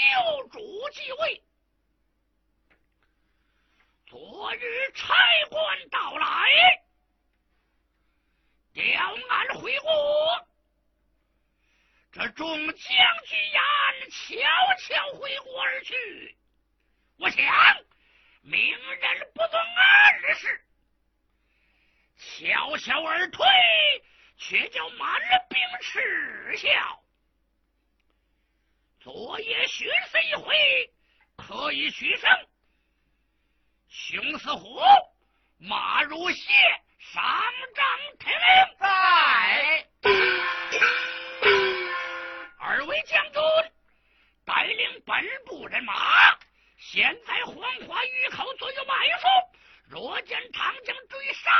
救主继位。昨日差官到来，调案回国。这众将居然悄悄回国而去。我想，明人不遵二事，悄悄而退，却叫满了兵耻笑。昨夜寻思一回，可以取胜。熊似虎，马如蟹，上帐听令。在。二位将军带领本部人马，现在黄花峪口左右埋伏。若见唐将追杀，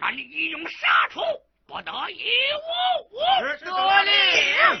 俺一用杀出，不得一无误。得令。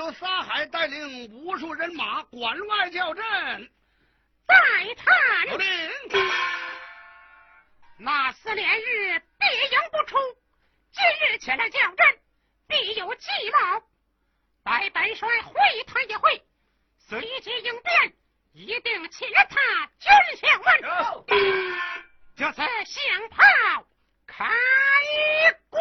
得知，今有撒海带领无数人马关外叫阵，再探。有令。那四连日必赢不出，今日前来叫阵，必有计谋。白本帅会他一会，随机应变，一定擒他军相问。这次响炮开滚！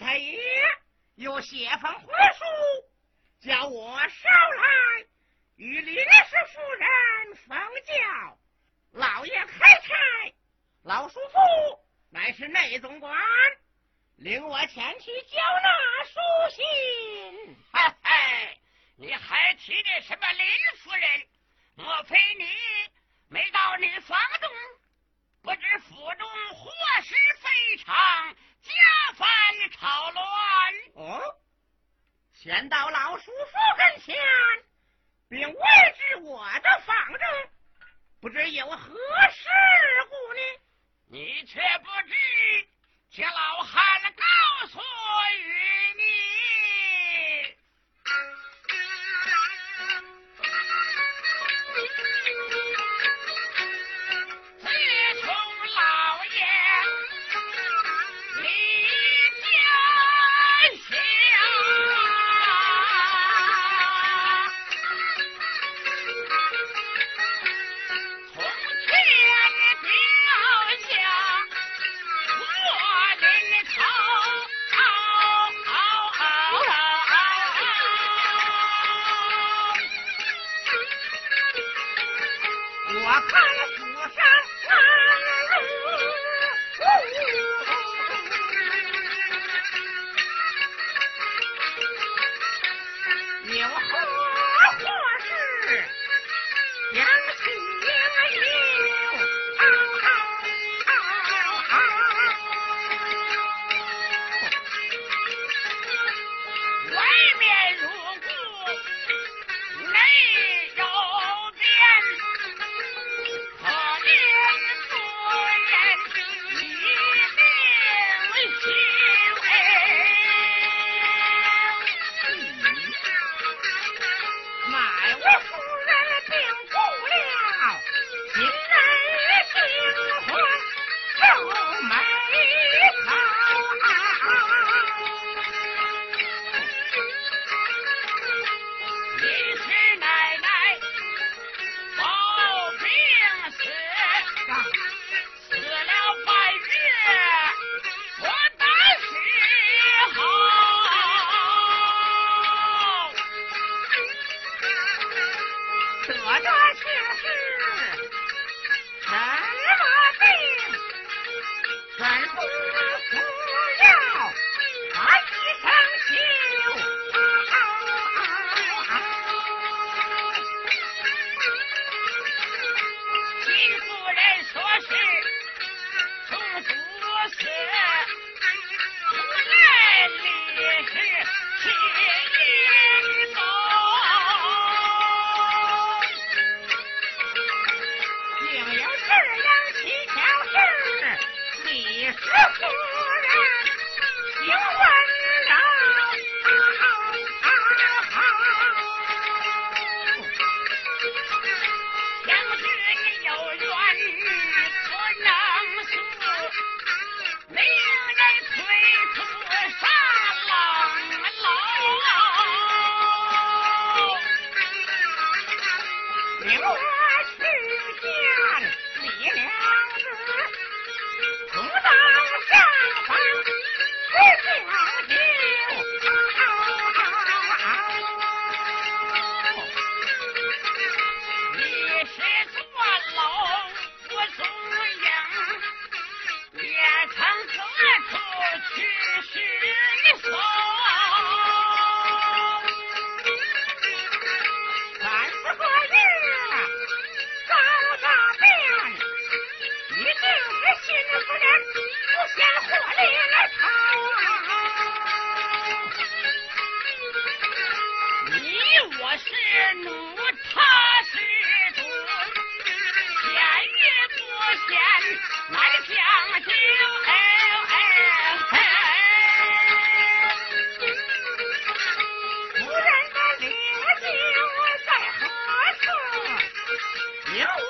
太爷有写封婚书，叫我捎来与林氏夫人奉教。老爷开差，老叔父乃是内总管，领我前去交纳书信。嘿嘿，你还提的什么林夫人？莫非你没到你房中？不知府中祸事非常。家翻朝乱。哦，先到老叔叔跟前，并未知我的房中，不知有何事故呢？你却不知，且老汉告诉于你。you.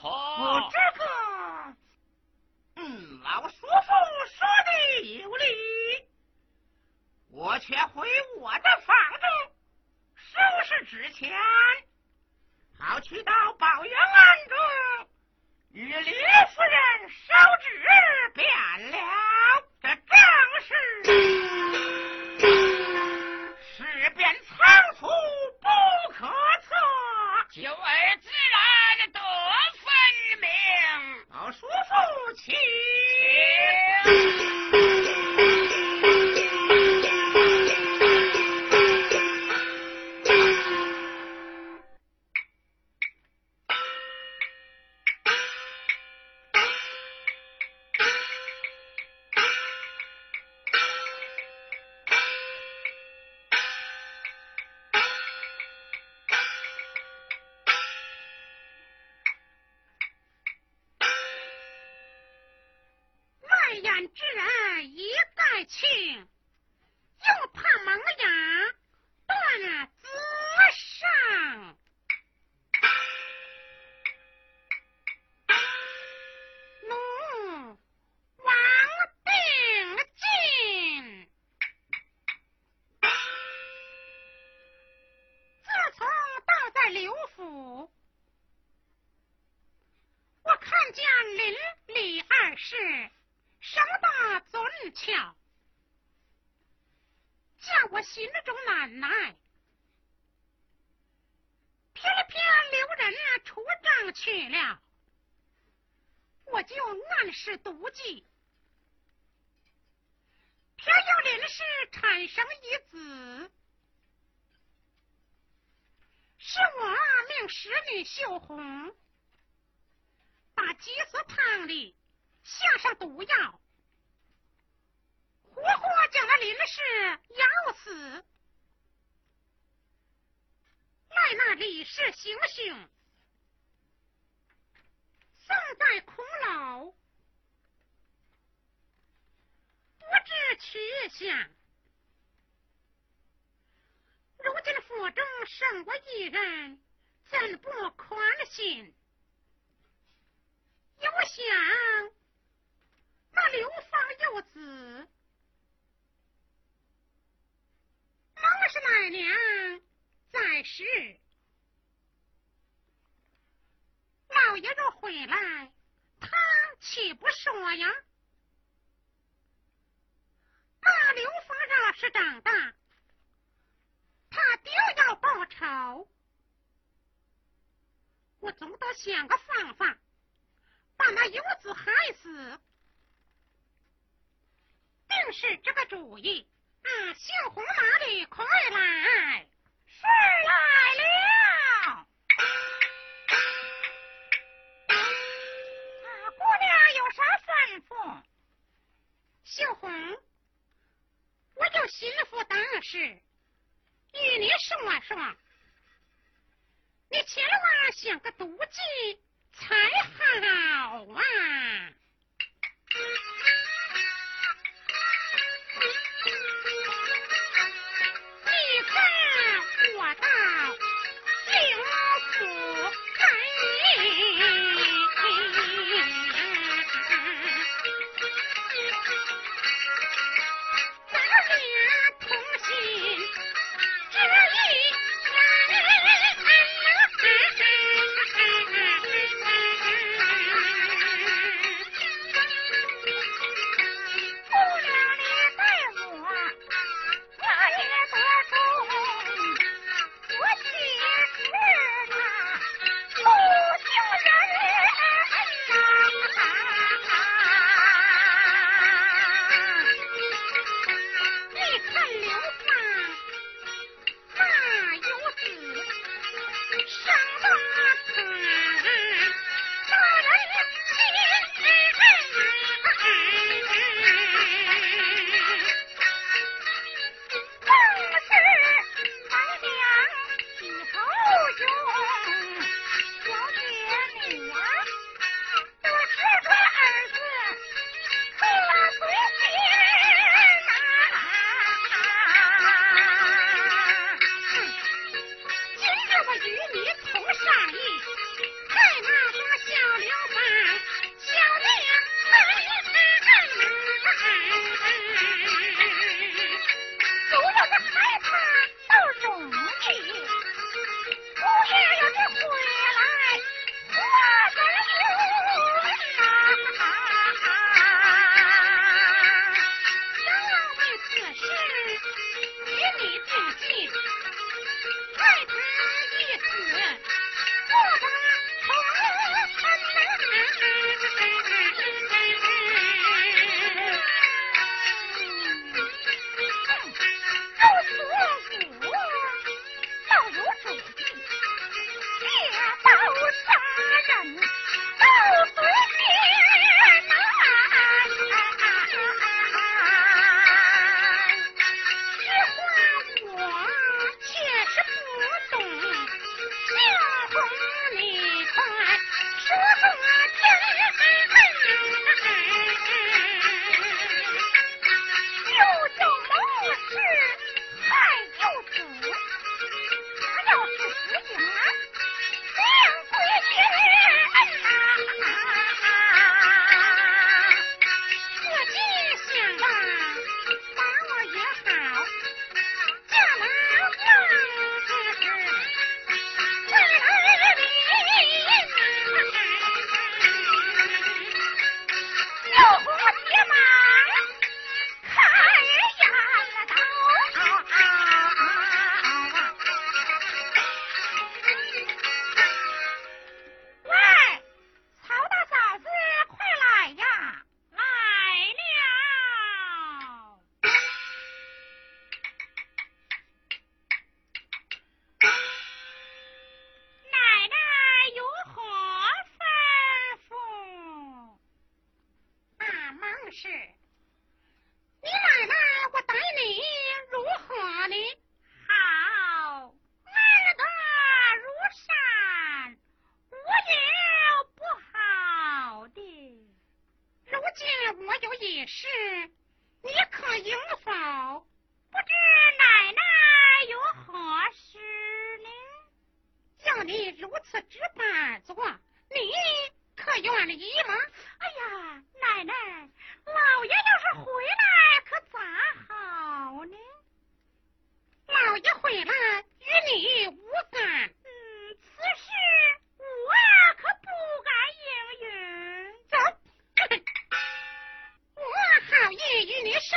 好。巧，叫我心中难耐。偏偏留人出帐去了，我就暗示毒计。偏要临时产生一子，是我命使女秀红把鸡子汤里下上毒药，活活将那林氏咬死。赖那李氏行凶，送在空牢。不知去向，如今府中剩我一人，怎不宽心？又想那刘芳幼子，孟氏奶娘在世，老爷若回来，他岂不说呀？那刘芳若是长大，他定要报仇。我总得想个方法，把那游子害死。定是这个主意。啊，小红哪里快来？是来了。啊，姑娘有啥吩咐？小红。我有心腹大事，与你说说。你千万想个毒计才好啊！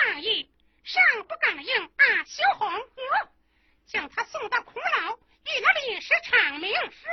上意，上不感应啊，羞红，将他送到苦牢，与那烈士长明。是。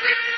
Thank you.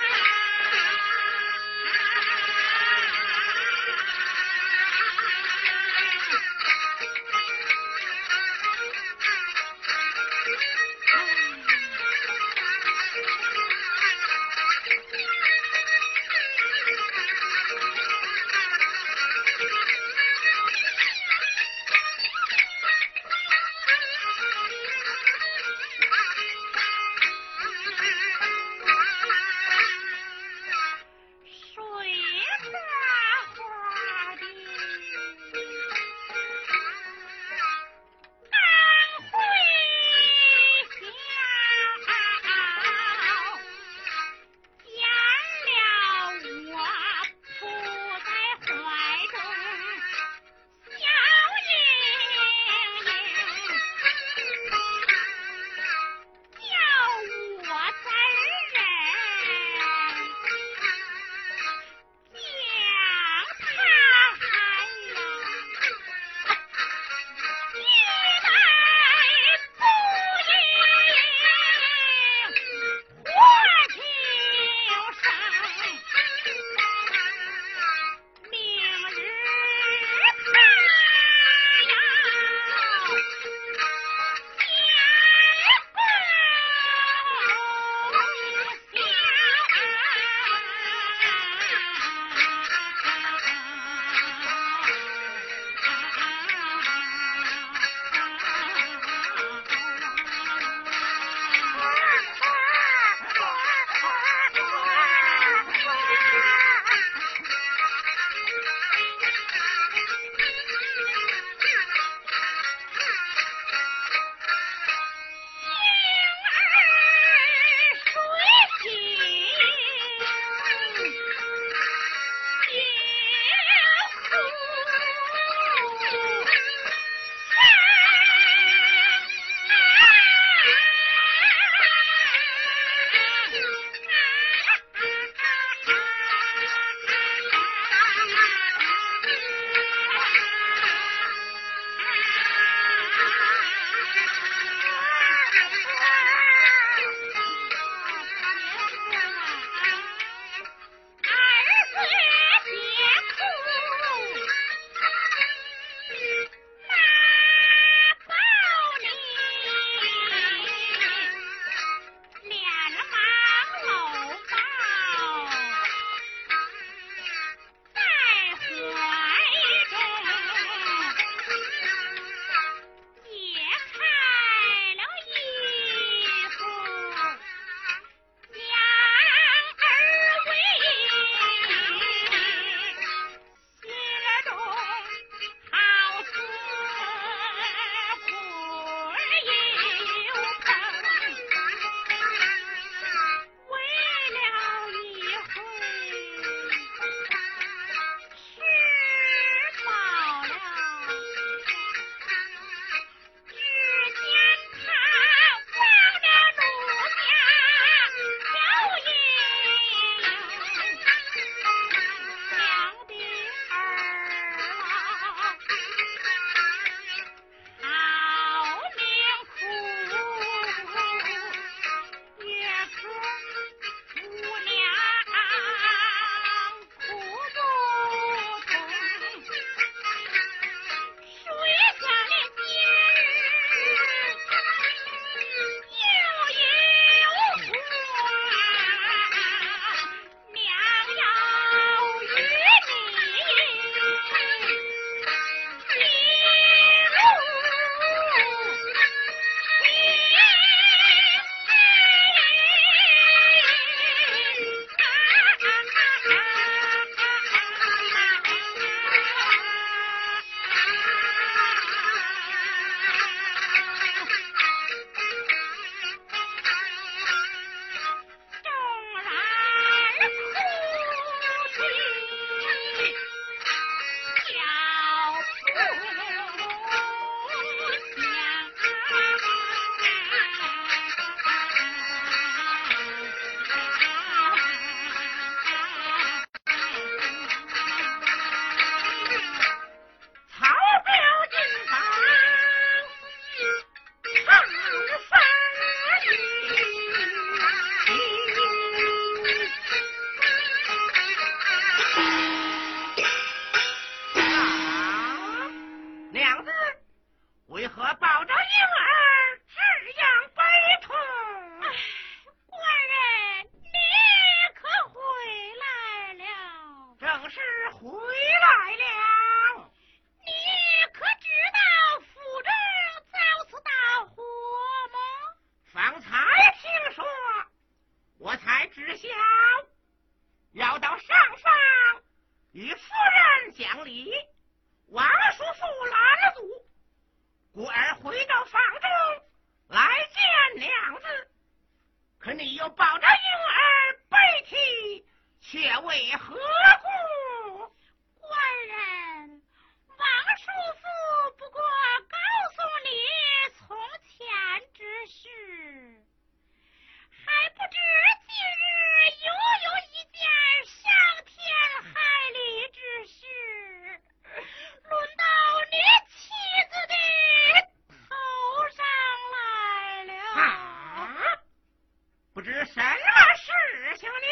不知什么事情呢？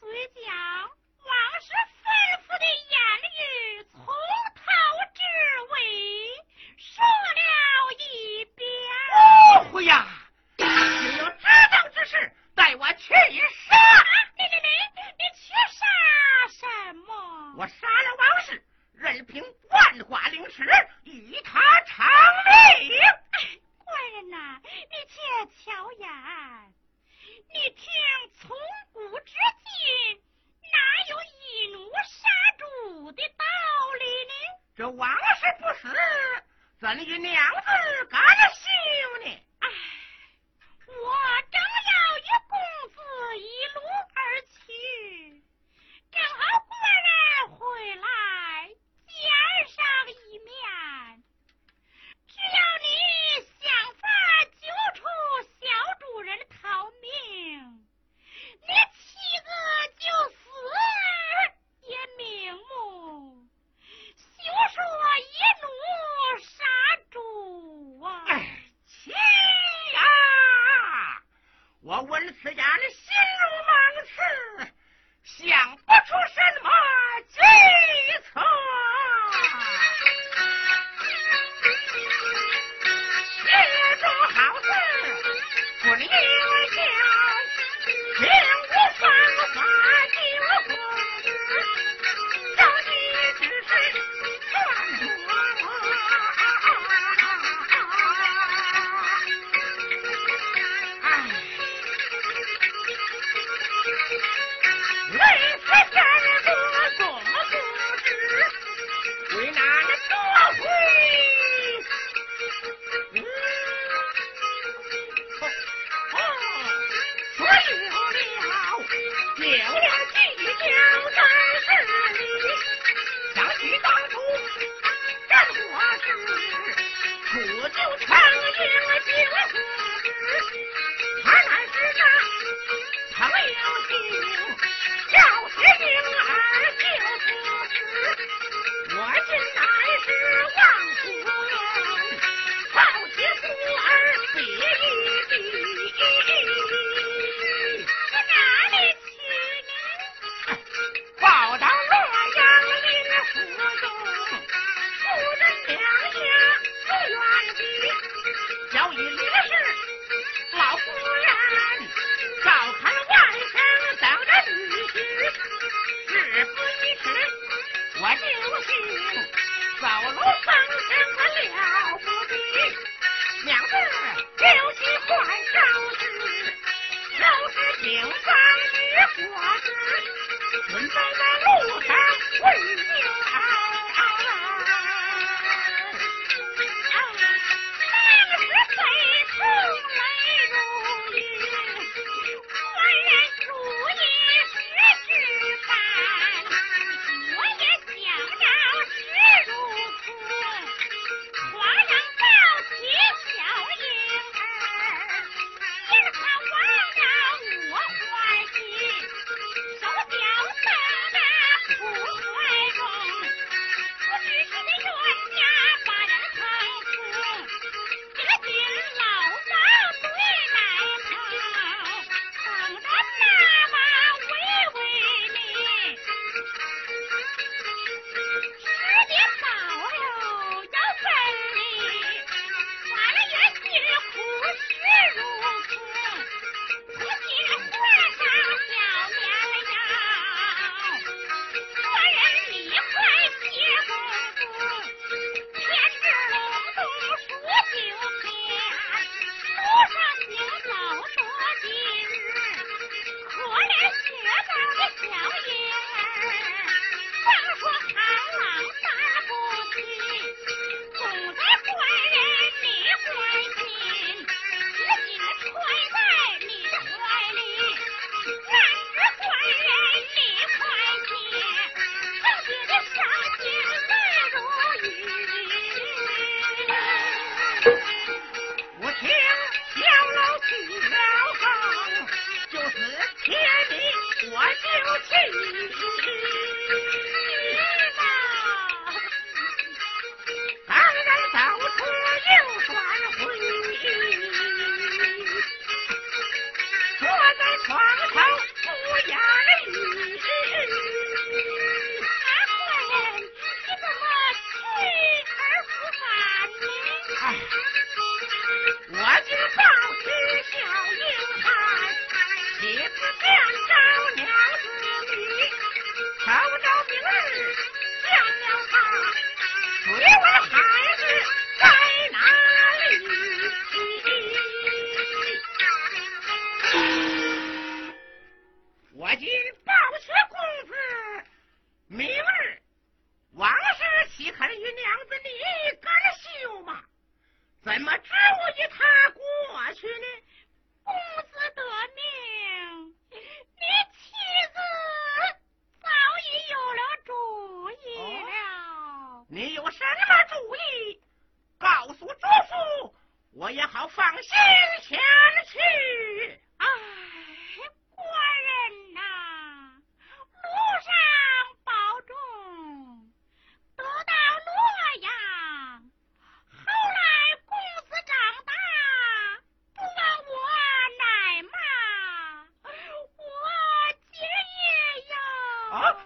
睡觉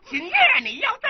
今夜你要在